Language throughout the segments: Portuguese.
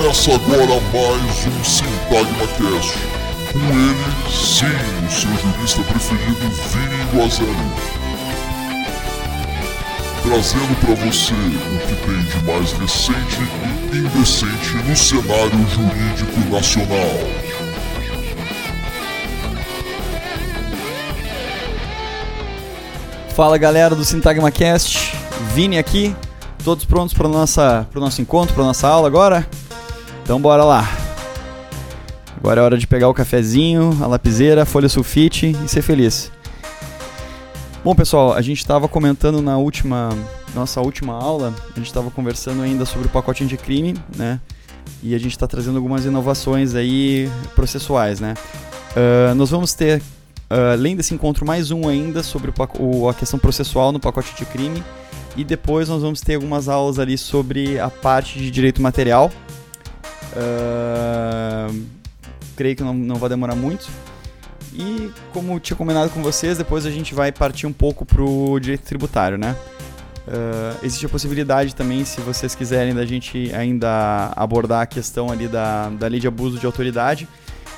Começa agora mais um Sintagma Cast. Com ele, sim, o seu jurista preferido, Vini Guazelli. Trazendo para você o que tem de mais recente e indecente no cenário jurídico nacional. Fala galera do Sintagma Cast, Vini aqui, todos prontos para o nosso encontro, para nossa aula agora? Então bora lá. Agora é hora de pegar o cafezinho, a lapiseira, a folha sulfite e ser feliz. Bom pessoal, a gente estava comentando na última nossa última aula, a gente estava conversando ainda sobre o pacote anticrime, né? E a gente está trazendo algumas inovações aí processuais, né? Uh, nós vamos ter, uh, além desse encontro, mais um ainda sobre o, a questão processual no pacote anticrime. E depois nós vamos ter algumas aulas ali sobre a parte de direito material. Uh, creio que não, não vai demorar muito. E como tinha combinado com vocês, depois a gente vai partir um pouco para o direito tributário, né? Uh, existe a possibilidade também, se vocês quiserem, da gente ainda abordar a questão ali da, da lei de abuso de autoridade,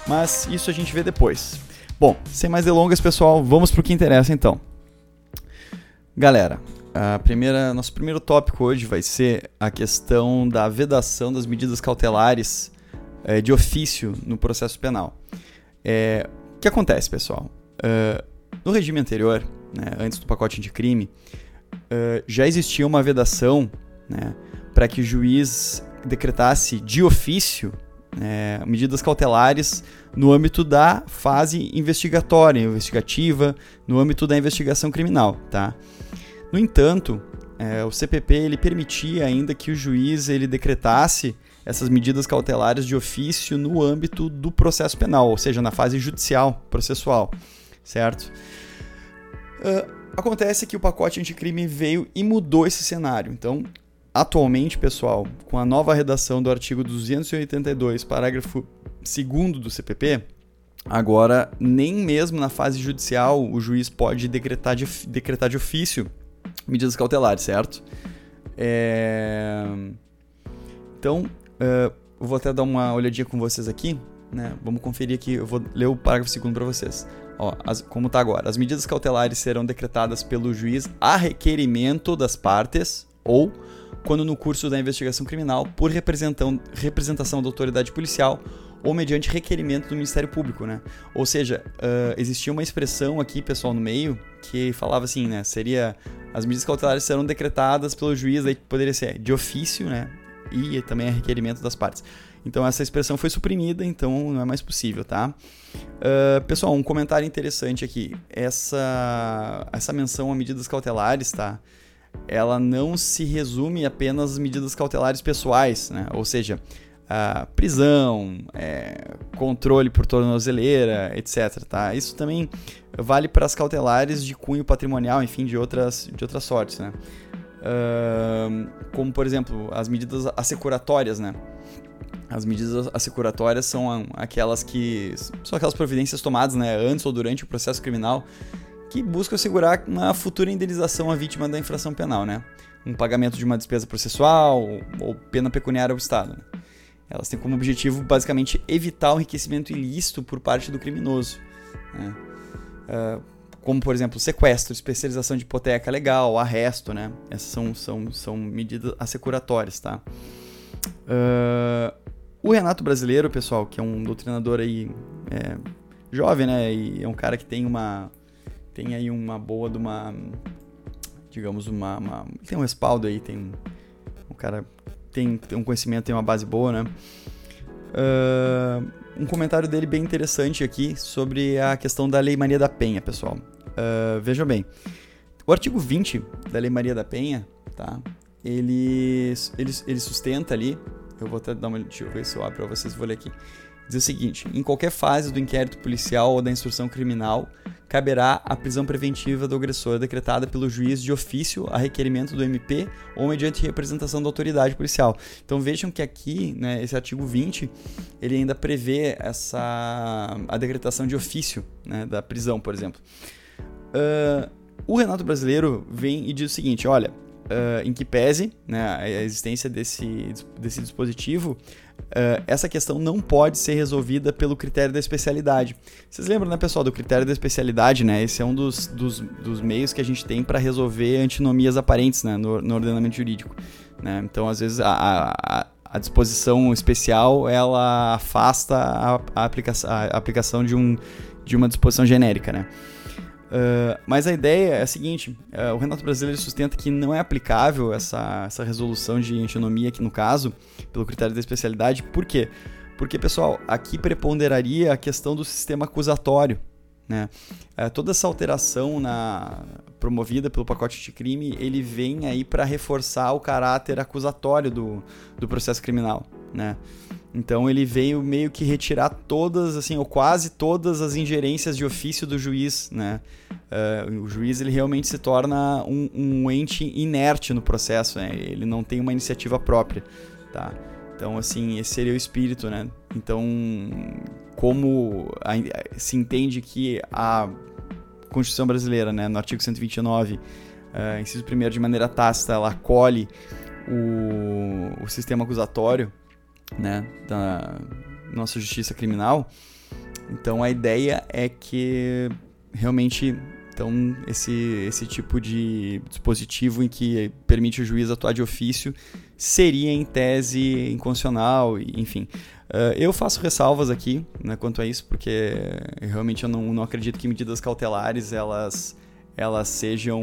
mas isso a gente vê depois. Bom, sem mais delongas, pessoal, vamos para o que interessa então. Galera, a primeira, nosso primeiro tópico hoje vai ser a questão da vedação das medidas cautelares é, de ofício no processo penal. É, o que acontece, pessoal? Uh, no regime anterior, né, antes do pacote de crime, uh, já existia uma vedação né, para que o juiz decretasse de ofício né, medidas cautelares no âmbito da fase investigatória, investigativa, no âmbito da investigação criminal, tá? No entanto, é, o CPP ele permitia ainda que o juiz ele decretasse essas medidas cautelares de ofício no âmbito do processo penal, ou seja, na fase judicial, processual, certo? Uh, acontece que o pacote anticrime veio e mudou esse cenário. Então, atualmente, pessoal, com a nova redação do artigo 282, parágrafo 2 do CPP, agora nem mesmo na fase judicial o juiz pode decretar de, decretar de ofício medidas cautelares, certo? É... Então, uh, eu vou até dar uma olhadinha com vocês aqui, né? Vamos conferir aqui, eu vou ler o parágrafo segundo para vocês. Ó, as, como está agora. As medidas cautelares serão decretadas pelo juiz a requerimento das partes ou quando no curso da investigação criminal por representação da autoridade policial ou mediante requerimento do Ministério Público, né? Ou seja, uh, existia uma expressão aqui, pessoal, no meio, que falava assim, né? Seria as medidas cautelares serão decretadas pelo juiz, aí poderia ser de ofício, né? E também a requerimento das partes. Então essa expressão foi suprimida, então não é mais possível, tá? Uh, pessoal, um comentário interessante aqui. Essa, essa menção a medidas cautelares, tá? Ela não se resume apenas às medidas cautelares pessoais, né? Ou seja, a prisão, é, controle por tornozeleira, etc. Tá? Isso também vale para as cautelares de cunho patrimonial, enfim, de outras, de outras sortes. Né? Uh, como, por exemplo, as medidas assecuratórias. Né? As medidas assecuratórias são aquelas que são aquelas providências tomadas né, antes ou durante o processo criminal que buscam assegurar uma futura indenização à vítima da infração penal, né? Um pagamento de uma despesa processual ou pena pecuniária ao Estado. Né? Elas têm como objetivo basicamente evitar o enriquecimento ilícito por parte do criminoso. Né? Uh, como, por exemplo, sequestro, especialização de hipoteca legal, arresto, né? Essas são, são, são medidas assecuratórias, tá? Uh, o Renato Brasileiro, pessoal, que é um doutrinador aí é, jovem, né? E é um cara que tem uma... Tem aí uma boa de uma... Digamos, uma... uma tem um respaldo aí, tem um cara tem, tem um conhecimento, tem uma base boa, né? Uh, um comentário dele bem interessante aqui sobre a questão da Lei Maria da Penha, pessoal. Uh, vejam bem, o artigo 20 da Lei Maria da Penha, tá? Ele, ele, ele sustenta ali, eu vou até dar uma, deixa eu ver se eu abro para vocês, vou ler aqui. Diz o seguinte: em qualquer fase do inquérito policial ou da instrução criminal, caberá a prisão preventiva do agressor decretada pelo juiz de ofício a requerimento do MP ou mediante representação da autoridade policial. Então vejam que aqui, né, esse artigo 20, ele ainda prevê essa a decretação de ofício né, da prisão, por exemplo. Uh, o Renato Brasileiro vem e diz o seguinte: olha, uh, em que pese né, a existência desse, desse dispositivo, uh, essa questão não pode ser resolvida pelo critério da especialidade. Vocês lembram, né, pessoal, do critério da especialidade? Né? Esse é um dos, dos, dos meios que a gente tem para resolver antinomias aparentes né, no, no ordenamento jurídico. Né? Então, às vezes, a, a, a, disposição especial ela afasta a, a, aplicação, a aplicação de, um, de uma disposição genérica. Né? Uh, mas a ideia é a seguinte: uh, o Renato Brasileiro sustenta que não é aplicável essa, essa resolução de antinomia aqui no caso, pelo critério da especialidade. Por quê? Porque, pessoal, aqui preponderaria a questão do sistema acusatório. Né? Uh, toda essa alteração na, promovida pelo pacote de crime, ele vem aí para reforçar o caráter acusatório do, do processo criminal. Né? Então ele veio meio que retirar todas, assim, ou quase todas as ingerências de ofício do juiz, né? Uh, o juiz ele realmente se torna um, um ente inerte no processo, né? Ele não tem uma iniciativa própria, tá? Então, assim, esse seria o espírito, né? Então, como a, se entende que a Constituição brasileira, né, no artigo 129, uh, inciso 1 de maneira tácita, ela acolhe o, o sistema acusatório, né, da nossa justiça criminal. Então a ideia é que realmente então esse, esse tipo de dispositivo em que permite o juiz atuar de ofício seria em tese inconstitucional, enfim. Uh, eu faço ressalvas aqui né, quanto a isso, porque realmente eu não, não acredito que medidas cautelares elas, elas sejam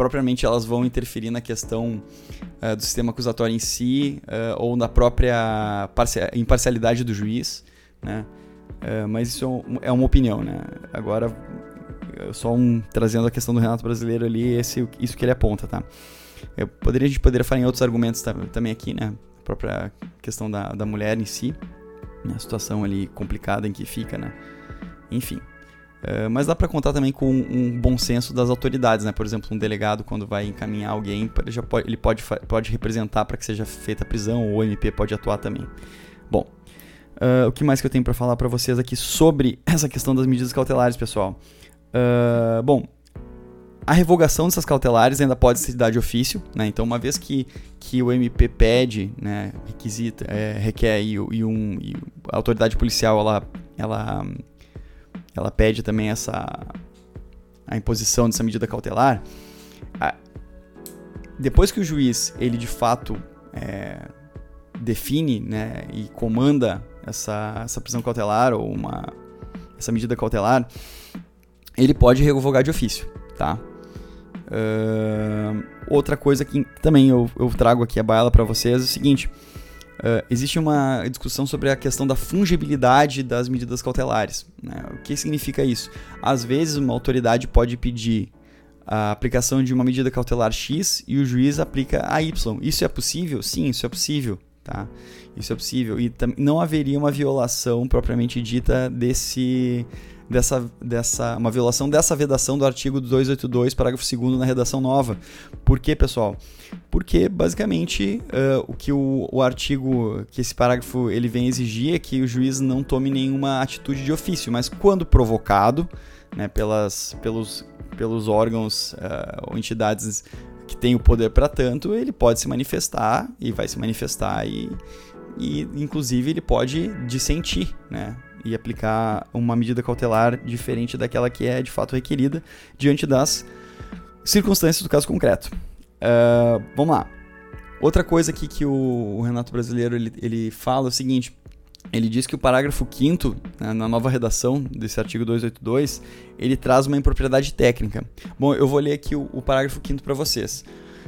propriamente elas vão interferir na questão uh, do sistema acusatório em si uh, ou na própria imparcialidade do juiz, né? Uh, mas isso é uma opinião, né? Agora, só um, trazendo a questão do Renato Brasileiro ali, esse, isso que ele aponta, tá? Eu poderia, a gente poderia falar em outros argumentos também aqui, né? A própria questão da, da mulher em si, né? a situação ali complicada em que fica, né? Enfim. Eh, mas dá para contar também com um bom senso das autoridades, né? Por exemplo, um delegado quando vai encaminhar alguém, ele, já pode, ele pode, pode representar para que seja feita a prisão, ou o MP pode atuar também. Bom, uh, o que mais que eu tenho para falar para vocês aqui sobre essa questão das medidas cautelares, pessoal? Uh, bom, a revogação dessas cautelares ainda pode ser dada de ofício, né? Então, uma vez que, que o MP pede, né, requisita, é, requer e, e, um, e a autoridade policial ela, ela ela pede também essa a imposição dessa medida cautelar. depois que o juiz ele de fato é, define né, e comanda essa, essa prisão cautelar ou uma essa medida cautelar, ele pode revogar de ofício, tá? Uh, outra coisa que também eu, eu trago aqui a baila para vocês é o seguinte: Uh, existe uma discussão sobre a questão da fungibilidade das medidas cautelares. Né? O que significa isso? Às vezes, uma autoridade pode pedir a aplicação de uma medida cautelar X e o juiz aplica a Y. Isso é possível? Sim, isso é possível. Tá? Isso é possível. E não haveria uma violação propriamente dita desse, dessa, dessa uma violação dessa vedação do artigo 282, parágrafo 2 na redação nova. Por quê, pessoal? Porque basicamente uh, o que o, o artigo, que esse parágrafo ele vem exigir é que o juiz não tome nenhuma atitude de ofício, mas quando provocado, né, pelas, pelos, pelos órgãos uh, ou entidades que têm o poder para tanto, ele pode se manifestar e vai se manifestar e, e inclusive ele pode dissentir, né? E aplicar uma medida cautelar diferente daquela que é de fato requerida diante das circunstâncias do caso concreto. Uh, vamos lá. Outra coisa aqui que o, Renato Brasileiro ele, ele fala é o seguinte: ele diz que o parágrafo 5 né, na nova redação desse artigo 282, ele traz uma impropriedade técnica. Bom, eu vou ler aqui o, o parágrafo 5 para vocês.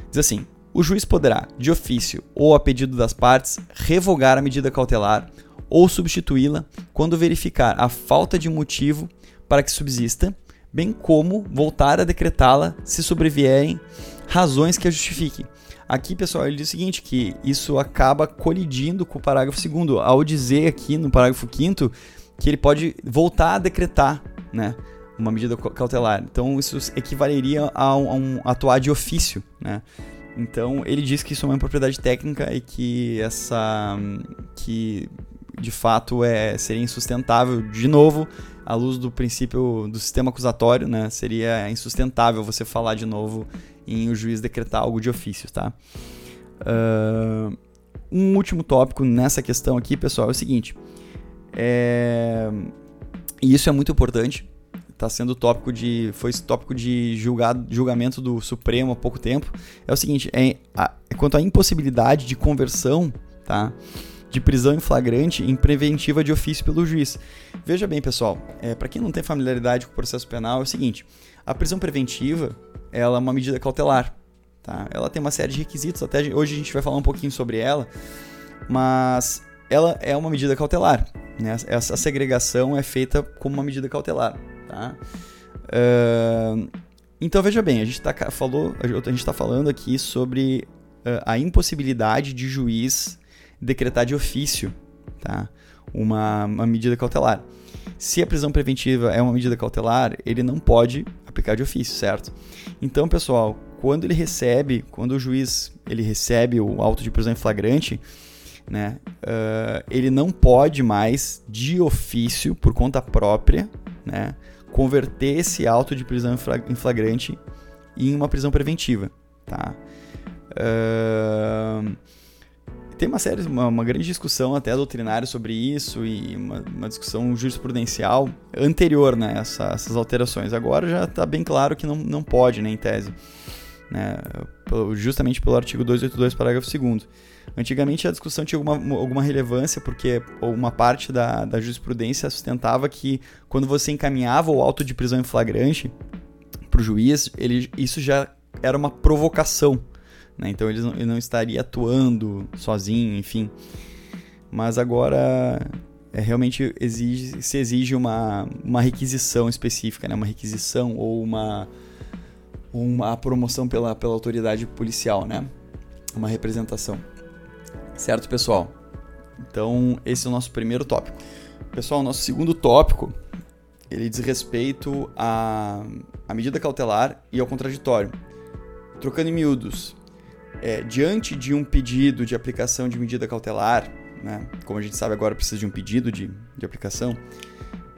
Diz assim: o juiz poderá, de ofício ou a pedido das partes, revogar a medida cautelar ou substituí-la quando verificar a falta de motivo para que subsista, bem como voltar a decretá-la se sobrevierem razões que a justifiquem. Aqui, pessoal, ele diz o seguinte, que isso acaba colidindo com o parágrafo 2 ao dizer aqui no parágrafo 5 que ele pode voltar a decretar, né, uma medida cautelar. Então, isso equivaleria a um, a um atuar de ofício, né? Então, ele diz que isso é uma propriedade técnica e que essa que de fato é, seria insustentável. De novo, à luz do princípio do sistema acusatório, né, seria insustentável você falar de novo em o juiz decretar algo de ofício, tá? Uh, um último tópico nessa questão aqui, pessoal, é o seguinte. É... E isso é muito importante. Está sendo tópico de. Foi tópico de julgado, julgamento do Supremo há pouco tempo. É o seguinte: é, a, é quanto à impossibilidade de conversão, tá? De prisão em flagrante em preventiva de ofício pelo juiz. Veja bem, pessoal, é, para quem não tem familiaridade com o processo penal, é o seguinte: a prisão preventiva ela é uma medida cautelar. Tá? Ela tem uma série de requisitos, até hoje a gente vai falar um pouquinho sobre ela, mas ela é uma medida cautelar. Né? Essa segregação é feita como uma medida cautelar. Tá? Uh, então veja bem, a gente está falou, a gente tá falando aqui sobre uh, a impossibilidade de juiz decretar de ofício tá? uma, uma medida cautelar. Se a prisão preventiva é uma medida cautelar, ele não pode aplicar de ofício, certo? Então, pessoal, quando ele recebe, quando o juiz ele recebe o auto de prisão em flagrante, né, uh, ele não pode mais, de ofício, por conta própria, né, converter esse auto de prisão em flagrante em uma prisão preventiva, tá? Uh, tem uma série, uma, uma, grande discussão até doutrinária sobre isso e uma, uma discussão jurisprudencial anterior, né, essa, essas alterações. Agora já está bem claro que não, não pode, né, em tese né, justamente pelo artigo 282, parágrafo 2 Antigamente a discussão tinha alguma, alguma relevância, porque uma parte da, da jurisprudência sustentava que quando você encaminhava o auto de prisão em flagrante para o juiz, ele, isso já era uma provocação. Né? Então ele não, ele não estaria atuando sozinho, enfim. Mas agora é, realmente exige, se exige uma, uma requisição específica, né? uma requisição ou uma uma promoção pela, pela autoridade policial, né? Uma representação. Certo, pessoal? Então, esse é o nosso primeiro tópico. Pessoal, o nosso segundo tópico, ele diz respeito à, à medida cautelar e ao contraditório. Trocando em miúdos, é, diante de um pedido de aplicação de medida cautelar, né, como a gente sabe agora precisa de um pedido de, de aplicação,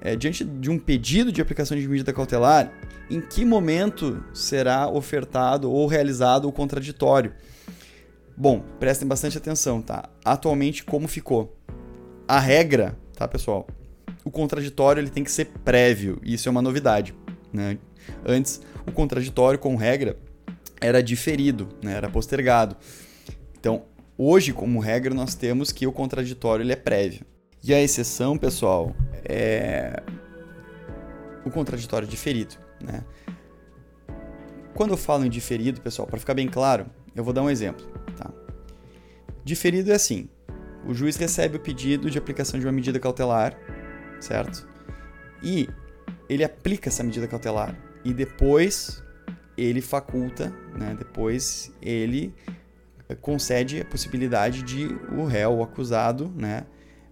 é, diante de um pedido de aplicação de medida cautelar, em que momento será ofertado ou realizado o contraditório. Bom, prestem bastante atenção, tá? Atualmente, como ficou? A regra, tá, pessoal? O contraditório ele tem que ser prévio, e isso é uma novidade. Né? Antes, o contraditório, com regra, era diferido, né? era postergado. Então, hoje, como regra, nós temos que o contraditório ele é prévio. E a exceção, pessoal, é o contraditório diferido. Né? Quando eu falo em diferido, pessoal, para ficar bem claro, eu vou dar um exemplo. Tá? Diferido é assim: o juiz recebe o pedido de aplicação de uma medida cautelar, certo? E ele aplica essa medida cautelar e depois ele faculta, né? Depois ele concede a possibilidade de o réu, o acusado, né,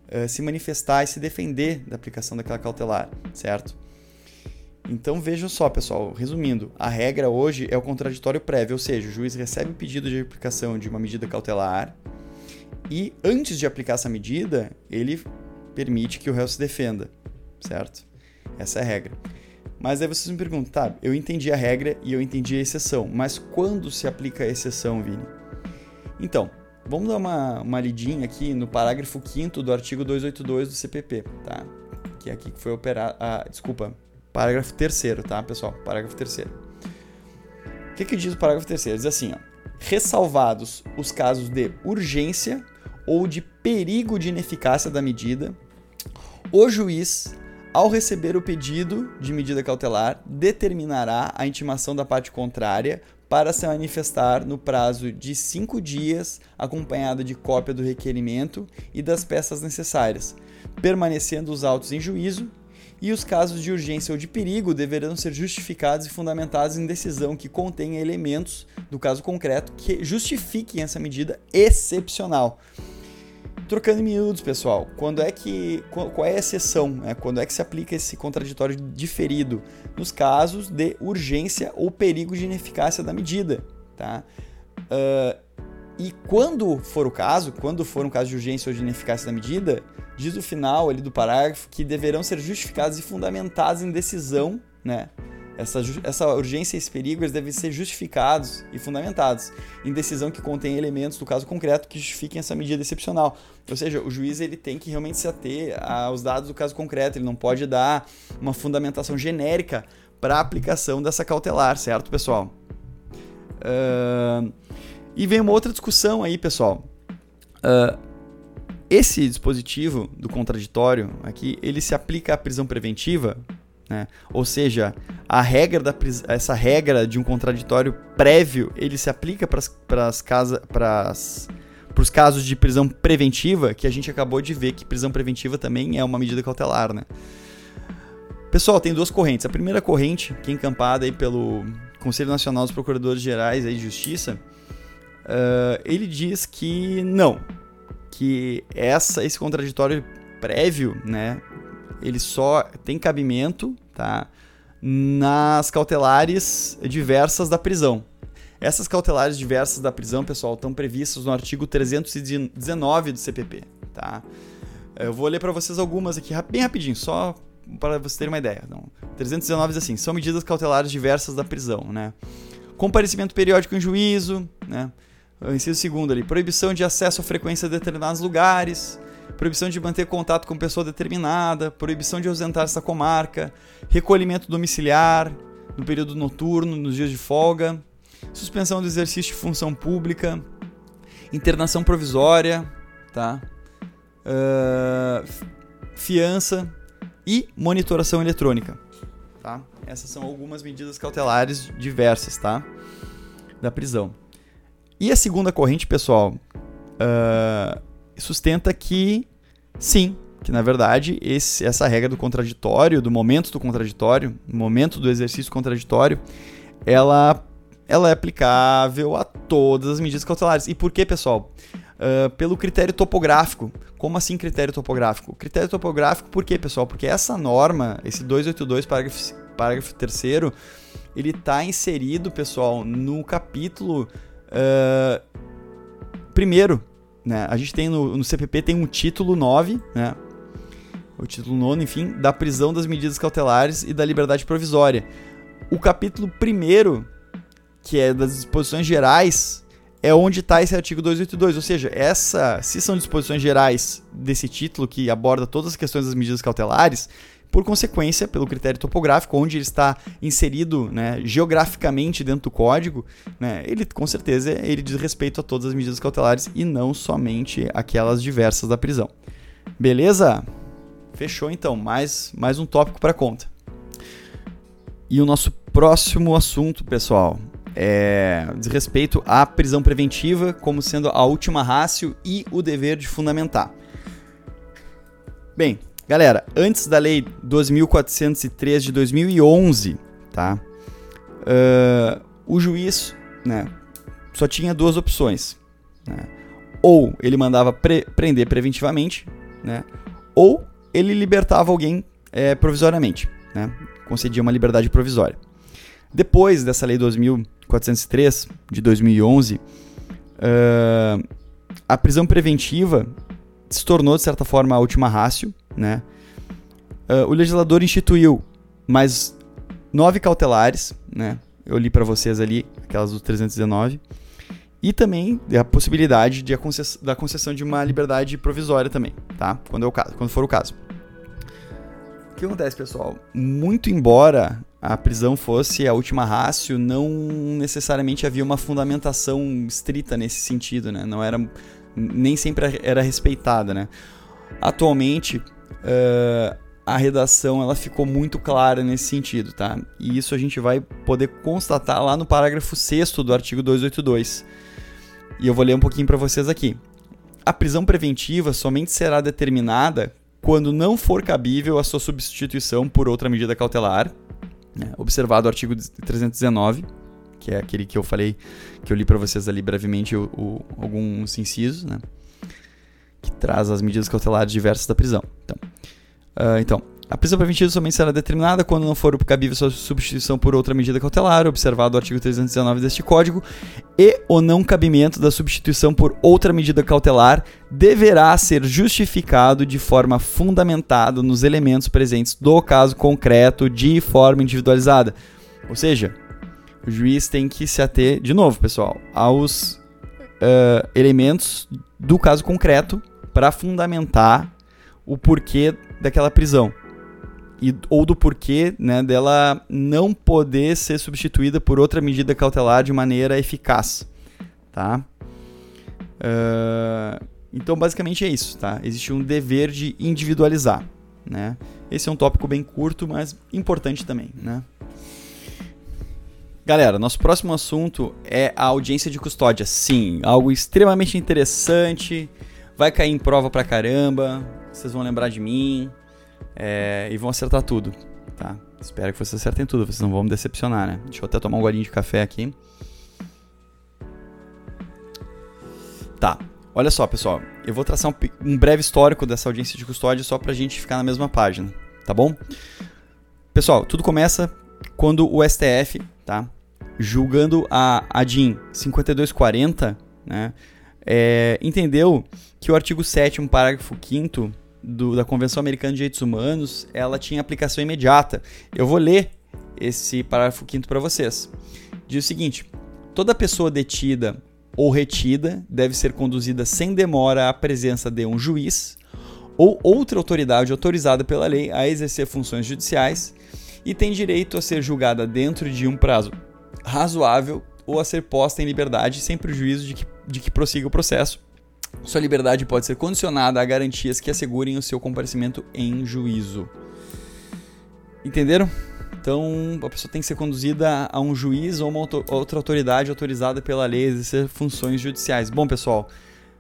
eh, se manifestar e se defender da aplicação daquela cautelar, certo? Então vejam só, pessoal, resumindo, a regra hoje é o contraditório prévio, ou seja, o juiz recebe o pedido de aplicação de uma medida cautelar e antes de aplicar essa medida, ele permite que o réu se defenda, certo? Essa é a regra. Mas aí vocês me perguntam, tá, eu entendi a regra e eu entendi a exceção, mas quando se aplica a exceção, Vini? Então, vamos dar uma, uma lidinha aqui no parágrafo 5 do artigo 282 do CPP, tá? Que é aqui que foi operado, ah, desculpa, Parágrafo terceiro, tá, pessoal? Parágrafo terceiro. O que, que diz o parágrafo terceiro? Diz assim, ó. Ressalvados os casos de urgência ou de perigo de ineficácia da medida, o juiz, ao receber o pedido de medida cautelar, determinará a intimação da parte contrária para se manifestar no prazo de cinco dias, acompanhada de cópia do requerimento e das peças necessárias, permanecendo os autos em juízo e os casos de urgência ou de perigo deverão ser justificados e fundamentados em decisão que contenha elementos do caso concreto que justifiquem essa medida excepcional. Trocando miúdos, pessoal, quando é que qual é a exceção? Né? Quando é que se aplica esse contraditório diferido? Nos casos de urgência ou perigo de ineficácia da medida, tá? Uh, E quando for o caso, quando for um caso de urgência ou de ineficácia da medida, diz o final ali do parágrafo que deverão ser justificados e fundamentados em decisão, né? Essa, essa urgência e esse perigo eles devem ser justificados e fundamentados em decisão que contém elementos do caso concreto que justifiquem essa medida excepcional. Ou seja, o juiz ele tem que realmente se ater aos dados do caso concreto, ele não pode dar uma fundamentação genérica para a aplicação dessa cautelar, certo, pessoal? Uh, e vem uma outra discussão aí, pessoal. Uh, esse dispositivo do contraditório aqui, ele se aplica à prisão preventiva, né? Ou seja, a regra da essa regra de um contraditório prévio, ele se aplica para as casas, para os casos de prisão preventiva, que a gente acabou de ver que prisão preventiva também é uma medida cautelar, né? Pessoal, tem duas correntes. A primeira corrente, que é encampada aí pelo Conselho Nacional dos Procuradores Gerais aí de Justiça, uh, ele diz que não, que essa, esse contraditório prévio, né, ele só tem cabimento, tá, nas cautelares diversas da prisão. Essas cautelares diversas da prisão, pessoal, estão previstas no artigo 319 do CPP, tá? Eu vou ler para vocês algumas aqui bem rapidinho, só para vocês terem uma ideia. Então, 319 diz assim: são medidas cautelares diversas da prisão, né? Comparecimento periódico em juízo, né? O inciso segundo ali, proibição de acesso à frequência de determinados lugares, proibição de manter contato com pessoa determinada, proibição de ausentar-se da comarca, recolhimento domiciliar no período noturno, nos dias de folga, suspensão do exercício de função pública, internação provisória, tá? Uh, fiança e monitoração eletrônica, tá? Essas são algumas medidas cautelares diversas, tá? Da prisão. E a segunda corrente, pessoal, uh, sustenta que sim, que na verdade esse, essa regra do contraditório, do momento do contraditório, momento do exercício contraditório, ela, ela é aplicável a todas as medidas cautelares. E por que, pessoal? Uh, pelo critério topográfico. Como assim critério topográfico? Critério topográfico por quê, pessoal? Porque essa norma, esse 282, parágrafo, parágrafo 3 ele está inserido, pessoal, no capítulo Uh, primeiro, né, a gente tem no, no, CPP tem um título 9, né, o título 9, enfim, da prisão das medidas cautelares e da liberdade provisória. O capítulo primeiro, que é das disposições gerais, é onde está esse artigo 282, ou seja, essa, se são disposições gerais desse título que aborda todas as questões das medidas cautelares, por consequência, pelo critério topográfico, onde ele está inserido né, geograficamente dentro do código, né, ele com certeza ele diz respeito a todas as medidas cautelares e não somente aquelas diversas da prisão. Beleza? Fechou então, mais, mais um tópico para conta. E o nosso próximo assunto, pessoal, é, diz respeito à prisão preventiva como sendo a última rácio e o dever de fundamentar. Bem, Galera, antes da lei 2.403 de 2011, tá? Uh, o juiz, né, só tinha duas opções, né? Ou ele mandava pre prender preventivamente, né? Ou ele libertava alguém é, provisoriamente, né? Concedia uma liberdade provisória. Depois dessa lei 2.403 de 2011, uh, a prisão preventiva se tornou, de certa forma, a última rácio, né? Uh, o legislador instituiu mais nove cautelares, né? Eu li para vocês ali, aquelas do 319. E também a possibilidade de a da concessão de uma liberdade provisória também, tá? Quando, é o caso, quando for o caso. O que acontece, pessoal? Muito embora a prisão fosse a última rácio, não necessariamente havia uma fundamentação estrita nesse sentido, né? Não era nem sempre era respeitada, né? Atualmente, uh, a redação ela ficou muito clara nesse sentido, tá? E isso a gente vai poder constatar lá no parágrafo 6 do artigo 282. E eu vou ler um pouquinho para vocês aqui. A prisão preventiva somente será determinada quando não for cabível a sua substituição por outra medida cautelar, né? observado o artigo 319, que é aquele que eu falei, que eu li para vocês ali brevemente o, o, alguns incisos, né? que traz as medidas cautelares diversas da prisão. Então, uh, então A prisão preventiva somente será determinada quando não for cabível sua substituição por outra medida cautelar, observado o artigo 319 deste Código, e o não cabimento da substituição por outra medida cautelar deverá ser justificado de forma fundamentada nos elementos presentes do caso concreto de forma individualizada. Ou seja, o juiz tem que se ater, de novo, pessoal, aos uh, elementos do caso concreto para fundamentar o porquê daquela prisão e, ou do porquê né, dela não poder ser substituída por outra medida cautelar de maneira eficaz, tá? Uh, então, basicamente é isso, tá? Existe um dever de individualizar, né? Esse é um tópico bem curto, mas importante também, né? Galera, nosso próximo assunto é a audiência de custódia. Sim, algo extremamente interessante, vai cair em prova pra caramba, vocês vão lembrar de mim, é, e vão acertar tudo, tá? Espero que vocês acertem tudo, vocês não vão me decepcionar, né? Deixa eu até tomar um golinho de café aqui. Tá, olha só, pessoal. Eu vou traçar um, um breve histórico dessa audiência de custódia só pra gente ficar na mesma página, tá bom? Pessoal, tudo começa quando o STF, tá? Julgando a ADIM 5240, né? É, entendeu que o artigo 7 parágrafo 5 do, da Convenção Americana de Direitos Humanos, ela tinha aplicação imediata. Eu vou ler esse parágrafo quinto para vocês. Diz o seguinte: toda pessoa detida ou retida deve ser conduzida sem demora à presença de um juiz ou outra autoridade autorizada pela lei a exercer funções judiciais e tem direito a ser julgada dentro de um prazo razoável ou a ser posta em liberdade sem prejuízo de que, de que prossiga o processo sua liberdade pode ser condicionada a garantias que assegurem o seu comparecimento em juízo. Entenderam? Então, a pessoa tem que ser conduzida a um juiz ou uma outra autoridade autorizada pela lei a exercer funções judiciais. Bom, pessoal,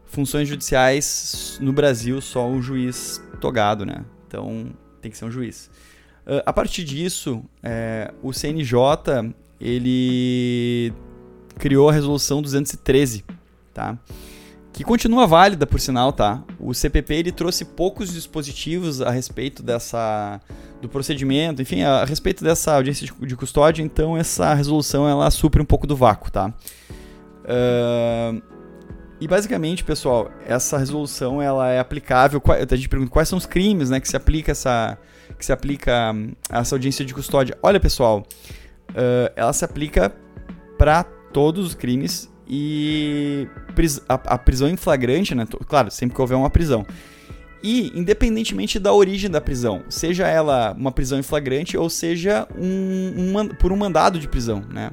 funções judiciais no Brasil só o juiz togado, né? Então, tem que ser um juiz. Uh, a partir disso, é, o CNJ ele criou a resolução 213, tá? que continua válida, por sinal, tá? O CPP ele trouxe poucos dispositivos a respeito dessa do procedimento, enfim, a, respeito dessa audiência de, de, custódia, então essa resolução ela supre um pouco do vácuo, tá? Uh, e basicamente, pessoal, essa resolução ela é aplicável. A gente pergunta quais são os crimes, né, que se aplica essa que se aplica hum, essa audiência de custódia. Olha, pessoal, uh, ela se aplica para todos os crimes e a, a prisão em flagrante, né? Claro, sempre que houver uma prisão. E, independentemente da origem da prisão, seja ela uma prisão em flagrante ou seja um, um, por um mandado de prisão, né?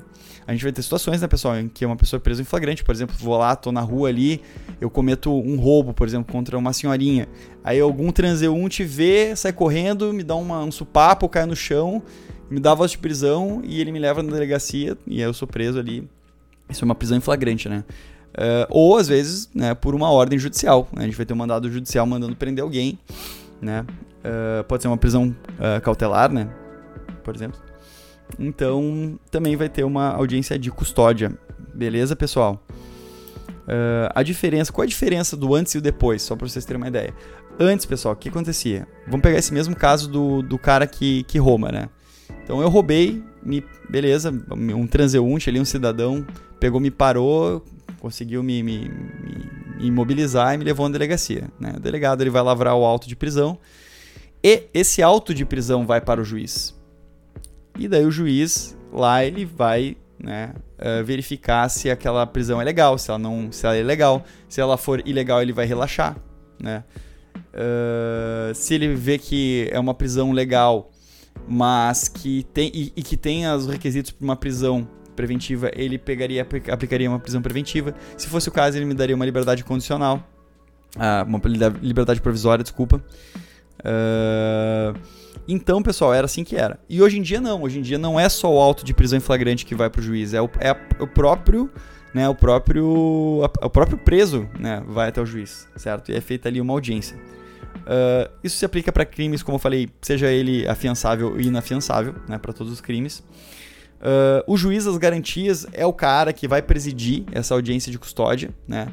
A gente vai ter situações, né, pessoal, em que uma pessoa é presa em flagrante, por exemplo, vou lá, tô na rua ali, eu cometo um roubo, por exemplo, contra uma senhorinha. Aí algum transeunte vê, sai correndo, me dá uma, um supapo, cai no chão, me dá a voz de prisão e ele me leva na delegacia e aí eu sou preso ali isso é uma prisão em flagrante, né? Uh, ou às vezes, né, por uma ordem judicial. Né? A gente vai ter um mandado judicial mandando prender alguém, né? Uh, pode ser uma prisão uh, cautelar, né? Por exemplo. Então, também vai ter uma audiência de custódia. Beleza, pessoal? a diferença, qual a diferença do antes e o depois? Só para vocês terem uma ideia. Antes, pessoal, o que acontecia? Vamos pegar esse mesmo caso do, do cara que, que rouba, né? Então eu roubei, me, beleza, um transeunte ali, um cidadão, pegou, me parou, conseguiu me, me, me, imobilizar e me levou na delegacia. Né? O delegado ele vai lavrar o auto de prisão e esse auto de prisão vai para o juiz. E daí o juiz lá ele vai né, uh, verificar se aquela prisão é legal, se ela não, se ela é legal. Se ela for ilegal ele vai relaxar, né? Uh, se ele vê que é uma prisão legal mas que tem e, e que tem os requisitos para uma prisão preventiva, ele pegaria aplicaria uma prisão preventiva. Se fosse o caso, ele me daria uma liberdade condicional, ah, uma liberdade provisória, desculpa. Uh, então, pessoal, era assim que era. E hoje em dia não. Hoje em dia não é só o auto de prisão em flagrante que vai para o juiz, é o, é o próprio né, o próprio o próprio preso, né, vai até o juiz, certo? E é feita ali uma audiência. Uh, isso se aplica para crimes, como eu falei, seja ele afiançável ou inafiançável, né, para todos os crimes. Uh, o juiz das garantias é o cara que vai presidir essa audiência de custódia, né?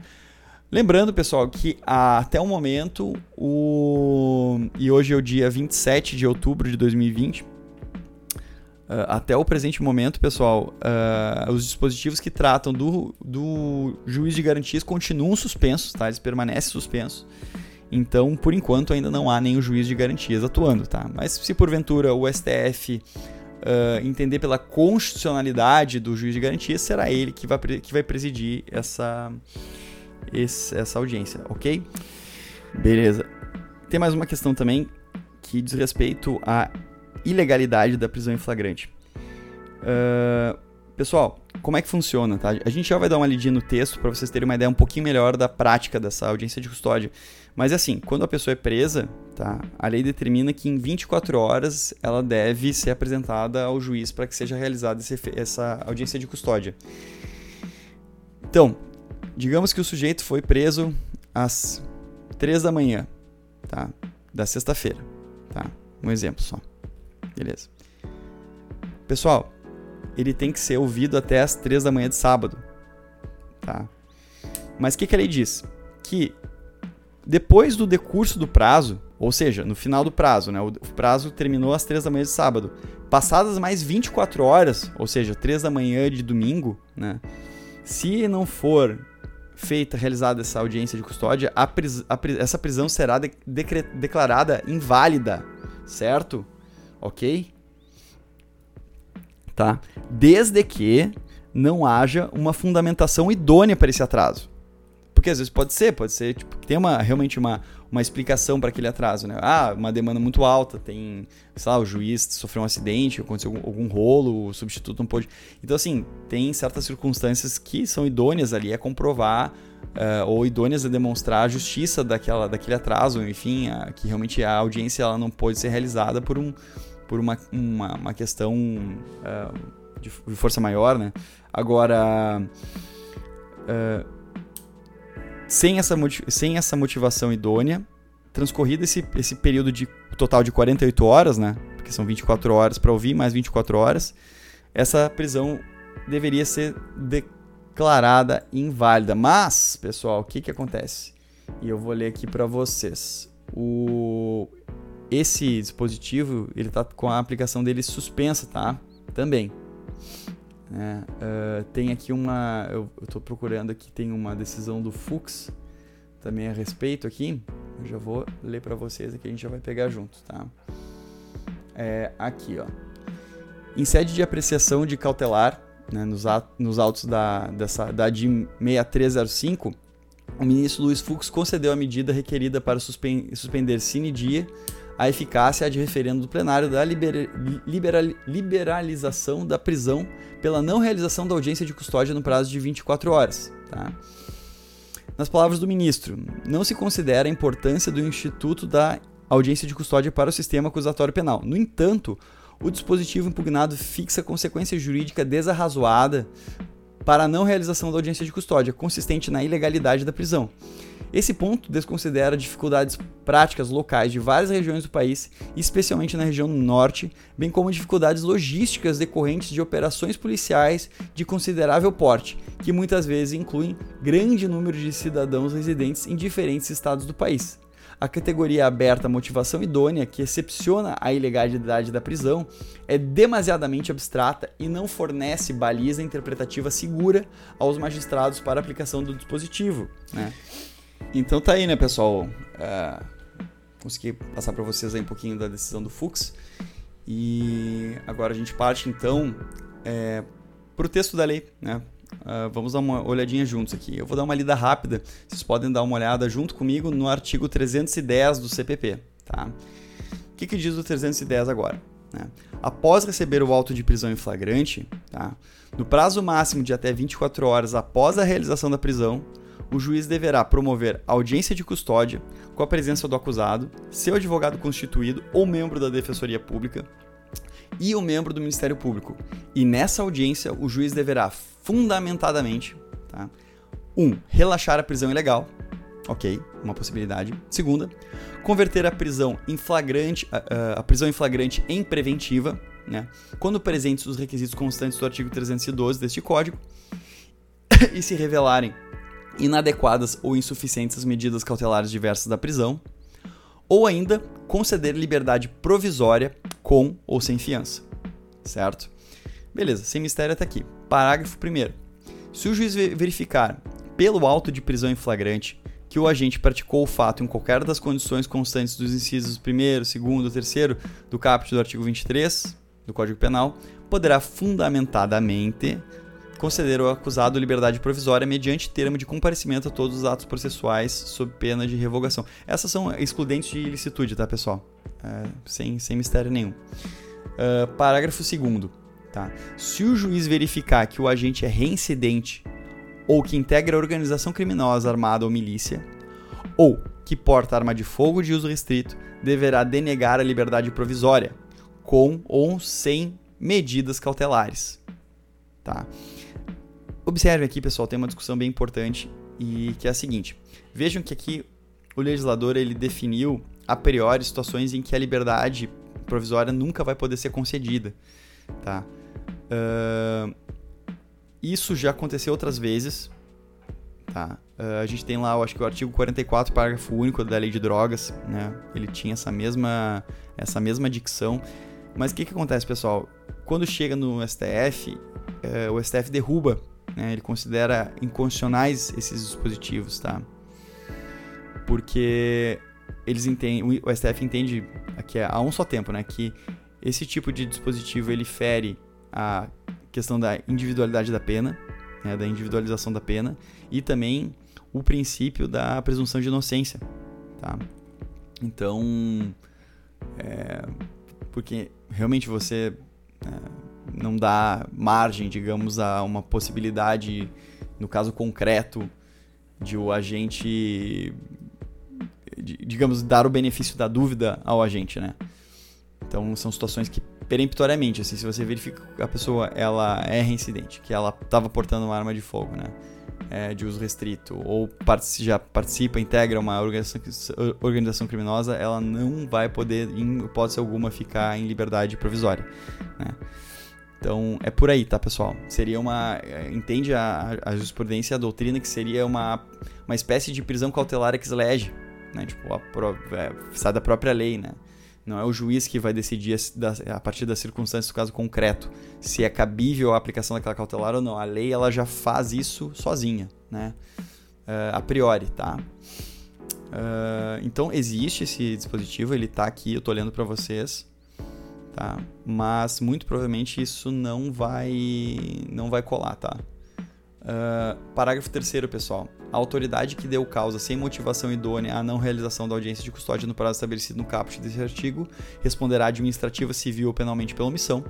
Lembrando, pessoal, que até o momento, o... e hoje é o dia 27 de outubro de 2020, Uh, até o presente momento, pessoal, uh, os dispositivos que tratam do, do juiz de garantias continuam suspensos, tá? Eles permanecem suspensos. Então, por enquanto, ainda não há nenhum juiz de garantias atuando, tá? Mas se porventura o STF uh, entender pela constitucionalidade do juiz de garantias, será ele que vai, que vai presidir essa, esse, essa audiência, ok? Beleza. Tem mais uma questão também que diz respeito a ilegalidade da prisão em flagrante. Uh, pessoal, como é que funciona? Tá? A gente já vai dar uma lidinha no texto para vocês terem uma ideia um pouquinho melhor da prática dessa audiência de custódia. Mas assim, quando a pessoa é presa, tá? a lei determina que em 24 horas ela deve ser apresentada ao juiz para que seja realizada essa audiência de custódia. Então, digamos que o sujeito foi preso às 3 da manhã, tá? Da sexta-feira, tá? Um exemplo só. Beleza. Pessoal, ele tem que ser ouvido até as 3 da manhã de sábado. Tá? Mas o que, que a lei diz? Que depois do decurso do prazo, ou seja, no final do prazo, né, o prazo terminou às 3 da manhã de sábado, passadas mais 24 horas, ou seja, 3 da manhã de domingo, né, se não for feita, realizada essa audiência de custódia, pris pris essa prisão será de declarada inválida, certo? ok? Tá? Desde que não haja uma fundamentação idônea para esse atraso. Porque às vezes pode ser, pode ser, tipo, tem uma, realmente uma, uma explicação para aquele atraso, né? Ah, uma demanda muito alta, tem, sei lá, o juiz sofreu um acidente, aconteceu algum, algum rolo, o substituto não pôde. Então, assim, tem certas circunstâncias que são idôneas ali a comprovar uh, ou idôneas a demonstrar a justiça daquela, daquele atraso, enfim, a, que realmente a audiência ela não pode ser realizada por, um, por uma, uma, uma questão uh, de, de, força maior, né? Agora, uh, sem, essa, sem essa motivação idônea, transcorrido esse, esse período de total de 48 horas, né? Porque são 24 horas para ouvir, mais 24 horas, essa prisão deveria ser de, declarada inválida. Mas, pessoal, o que, que acontece? E eu vou ler aqui para vocês. O esse dispositivo ele está com a aplicação dele suspensa, tá? Também. É, uh, tem aqui uma, eu estou procurando aqui, tem uma decisão do Fux também a respeito aqui. Eu já vou ler para vocês aqui, a gente já vai pegar junto, tá? É, aqui, ó. Em sede de apreciação de cautelar, né, nos, nos autos da, dessa, da DIN 6305, o ministro Luiz Fux concedeu a medida requerida para suspen suspender sine dia a eficácia de referendo do plenário da liber liberal liberalização da prisão pela não realização da audiência de custódia no prazo de 24 horas. Tá? Nas palavras do ministro, não se considera a importância do instituto da audiência de custódia para o sistema acusatório penal. No entanto, o dispositivo impugnado fixa consequência jurídica desarrazoada para a não realização da audiência de custódia, consistente na ilegalidade da prisão. Esse ponto desconsidera dificuldades práticas locais de várias regiões do país, especialmente na região norte, bem como dificuldades logísticas decorrentes de operações policiais de considerável porte, que muitas vezes incluem grande número de cidadãos residentes em diferentes estados do país. A categoria aberta motivação idônea, que excepciona a ilegalidade da prisão, é demasiadamente abstrata e não fornece baliza interpretativa segura aos magistrados para aplicação do dispositivo. Né? Então tá aí, né, pessoal? Uh, consegui passar para vocês aí um pouquinho da decisão do Fux. E agora a gente parte então é, para o texto da lei, né? Uh, vamos dar uma olhadinha juntos aqui. Eu vou dar uma lida rápida, vocês podem dar uma olhada junto comigo no artigo 310 do CPP. Tá? O que, que diz o 310 agora? Né? Após receber o auto de prisão em flagrante, tá? no prazo máximo de até 24 horas após a realização da prisão, o juiz deverá promover audiência de custódia com a presença do acusado, seu advogado constituído ou membro da Defensoria Pública, e o membro do Ministério Público. E nessa audiência, o juiz deverá fundamentadamente, tá? Um, relaxar a prisão ilegal. Ok, uma possibilidade. Segunda, converter a prisão em flagrante, a, a prisão em flagrante em preventiva, né? Quando presentes os requisitos constantes do artigo 312 deste código, e se revelarem inadequadas ou insuficientes as medidas cautelares diversas da prisão, ou ainda conceder liberdade provisória com ou sem fiança. Certo? Beleza, sem mistério até aqui. Parágrafo 1. Se o juiz verificar, pelo auto de prisão em flagrante, que o agente praticou o fato em qualquer das condições constantes dos incisos 1, 2 3 do caput do artigo 23 do Código Penal, poderá fundamentadamente conceder ao acusado liberdade provisória mediante termo de comparecimento a todos os atos processuais sob pena de revogação. Essas são excludentes de ilicitude, tá, pessoal? É, sem, sem mistério nenhum. Uh, parágrafo 2 tá? Se o juiz verificar que o agente é reincidente ou que integra organização criminosa armada ou milícia, ou que porta arma de fogo de uso restrito, deverá denegar a liberdade provisória, com ou sem medidas cautelares. Tá? Observe aqui, pessoal, tem uma discussão bem importante e que é a seguinte: vejam que aqui o legislador ele definiu a priori situações em que a liberdade provisória nunca vai poder ser concedida, tá? Uh, isso já aconteceu outras vezes, tá? Uh, a gente tem lá, eu acho que o artigo 44, parágrafo único da Lei de Drogas, né? Ele tinha essa mesma essa mesma dicção. Mas o que que acontece, pessoal? Quando chega no STF, uh, eh, o STF derruba né? Ele considera inconstitucionais esses dispositivos, tá? Porque eles entendem, o STF entende que é a um só tempo, né? Que esse tipo de dispositivo ele fere a questão da individualidade da pena, né? da individualização da pena e também o princípio da presunção de inocência, tá? Então, é, porque realmente você é, não dá margem, digamos, a uma possibilidade, no caso concreto, de o agente, digamos, dar o benefício da dúvida ao agente, né? Então são situações que peremptoriamente, assim, se você verifica que a pessoa ela é reincidente, que ela estava portando uma arma de fogo, né? É, de uso restrito, ou já participa, integra uma organização, organização criminosa, ela não vai poder, em hipótese alguma, ficar em liberdade provisória. Né? Então, é por aí, tá, pessoal? Seria uma. Eh, entende a, a jurisprudência a doutrina que seria uma, uma espécie de prisão cautelar ex lege, né? Tipo, a, é, sai da própria lei, né? Não é o juiz que vai decidir a, partir das circunstâncias do caso concreto se é cabível a aplicação daquela cautelar ou não. A lei ela já faz isso sozinha, né? Uh, a priori, tá? Uh, então existe esse dispositivo, ele está aqui, eu estou olhando para vocês tá? Mas muito provavelmente isso não vai não vai colar, tá? Uh, parágrafo 3 pessoal. A autoridade que deu causa sem motivação idônea à não realização da audiência de custódia no prazo estabelecido no caput desse artigo responderá administrativa, civil ou penalmente pela omissão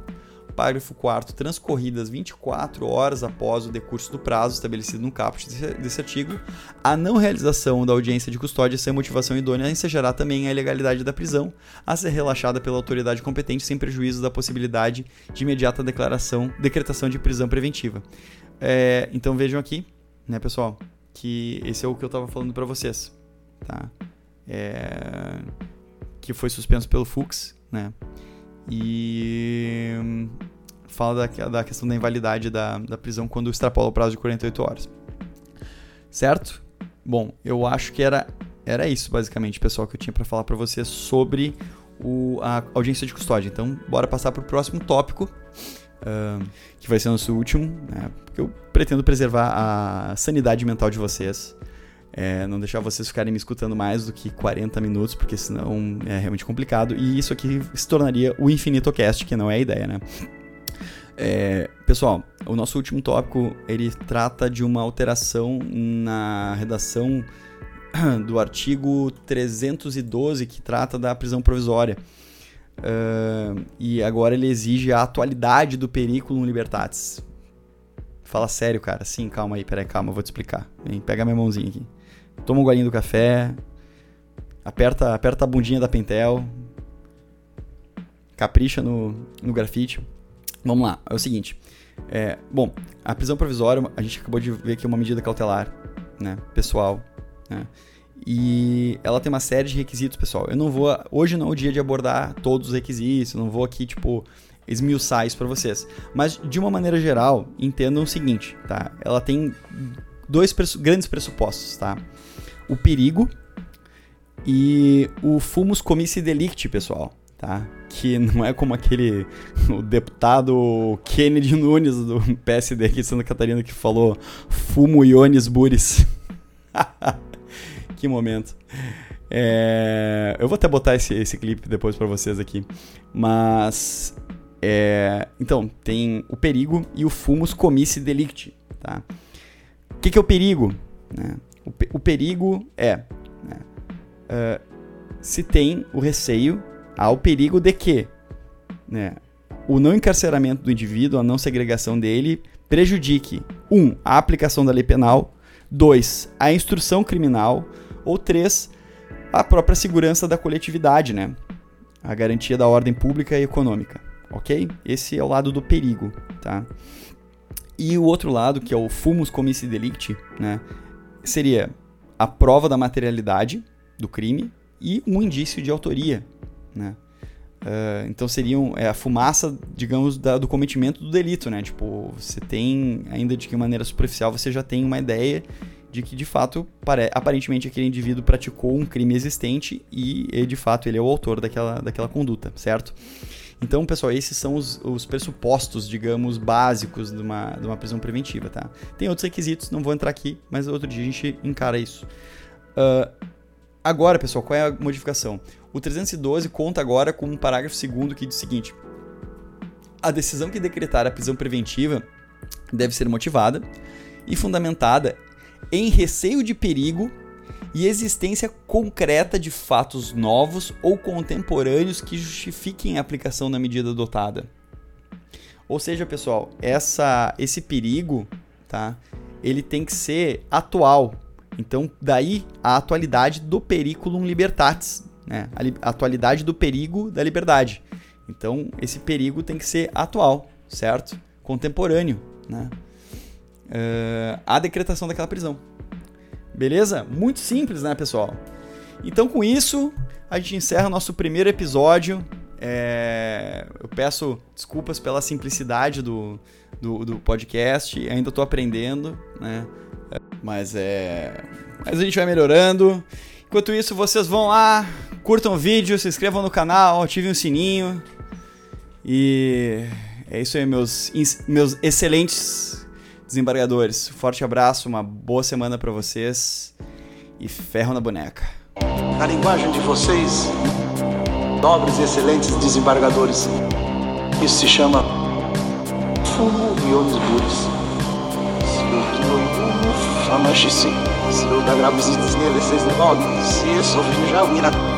Parágrafo 4 transcorridas 24 horas após o decurso do prazo estabelecido no caput desse artigo, a não realização da audiência de custódia sem motivação idônea ensejará também a ilegalidade da prisão, a ser relaxada pela autoridade competente sem prejuízo da possibilidade de imediata declaração, decretação de prisão preventiva. É, então vejam aqui, né, pessoal, que esse é o que eu estava falando para vocês, tá? É, que foi suspenso pelo Fux, né? E fala da, da questão da invalidade da, da prisão quando extrapola o prazo de 48 horas. Certo? Bom, eu acho que era, era isso basicamente, pessoal, que eu tinha para falar para vocês sobre o, a audiência de custódia. Então, bora passar para o próximo tópico, uh, que vai ser nosso último, né, porque eu pretendo preservar a sanidade mental de vocês. É, não deixar vocês ficarem me escutando mais do que 40 minutos, porque senão é realmente complicado. E isso aqui se tornaria o Infinito Cast, que não é a ideia, né? É, pessoal, o nosso último tópico ele trata de uma alteração na redação do artigo 312 que trata da prisão provisória. Uh, e agora ele exige a atualidade do periculum libertatis. Fala sério, cara. Sim, calma aí, peraí, calma, eu vou te explicar. Vem, pega minha mãozinha aqui. Toma um golinho do café. Aperta, aperta a bundinha da Pentel. Capricha no, no grafite. Vamos lá, é o seguinte. É, bom, a prisão provisória, a gente acabou de ver que é uma medida cautelar, né, pessoal, né, e ela tem uma série de requisitos, pessoal. Eu não vou, hoje não é o dia de abordar todos os requisitos, não vou aqui, tipo, esmiuçar isso para vocês. Mas, de uma maneira geral, entendam o seguinte, tá? Ela tem dois pressu grandes pressupostos, tá? O perigo e o fumus comissi delicti, pessoal, tá? Que não é como aquele o deputado Kennedy Nunes do PSD aqui de Santa Catarina que falou fumo iones buris. que momento. É, eu vou até botar esse, esse clipe depois para vocês aqui. Mas. É, então, tem o perigo e o fumus comissi delicti. Tá? O que, que é o perigo? Né? O, o, perigo é. Né? Uh, se tem o receio, há o perigo de que né, o não encarceramento do indivíduo, a não segregação dele, prejudique: 1. Um, a aplicação da lei penal, 2. a instrução criminal, ou 3 a própria segurança da coletividade, né? A garantia da ordem pública e econômica, ok? Esse é o lado do perigo, tá? E o outro lado, que é o fumus comissi delicti, né? Seria a prova da materialidade do crime e um indício de autoria, né? Uh, então seriam é, a fumaça, digamos, da, do cometimento do delito, né? Tipo, você tem, ainda de que maneira superficial, você já tem uma ideia de que de fato, aparentemente aquele indivíduo praticou um crime existente e, de fato ele é o autor daquela, daquela conduta, certo? Então, pessoal, esses são os, os pressupostos, digamos, básicos de uma, de uma prisão preventiva, tá? Tem outros requisitos, não vou entrar aqui, mas outro dia a gente encara isso. Uh, agora, pessoal, qual é a modificação? O 312 conta agora com um parágrafo segundo que diz o seguinte: a decisão que decretar a prisão preventiva deve ser motivada e fundamentada em receio de perigo e existência concreta de fatos novos ou contemporâneos que justifiquem a aplicação da medida adotada. Ou seja, pessoal, essa, esse perigo, tá? Ele tem que ser atual. Então, daí a atualidade do periculum libertatis, né? A, a atualidade do perigo da liberdade. Então, esse perigo tem que ser atual, certo? Contemporâneo, né? uh, a decretação daquela prisão. Beleza? Muito simples, né, pessoal? Então, com isso, a gente encerra o nosso primeiro episódio. É... Eu peço desculpas pela simplicidade do, do, do podcast, ainda estou aprendendo, né? Mas é. Mas a gente vai melhorando. Enquanto isso, vocês vão lá, curtam o vídeo, se inscrevam no canal, ativem o sininho. E é isso aí, meus, meus excelentes Desembargadores, forte abraço, uma boa semana para vocês e ferro na boneca. Na linguagem de vocês, nobres e excelentes desembargadores, isso se chama fumo iones buris. Fama se eu da grave se desnele, se isso, já vira.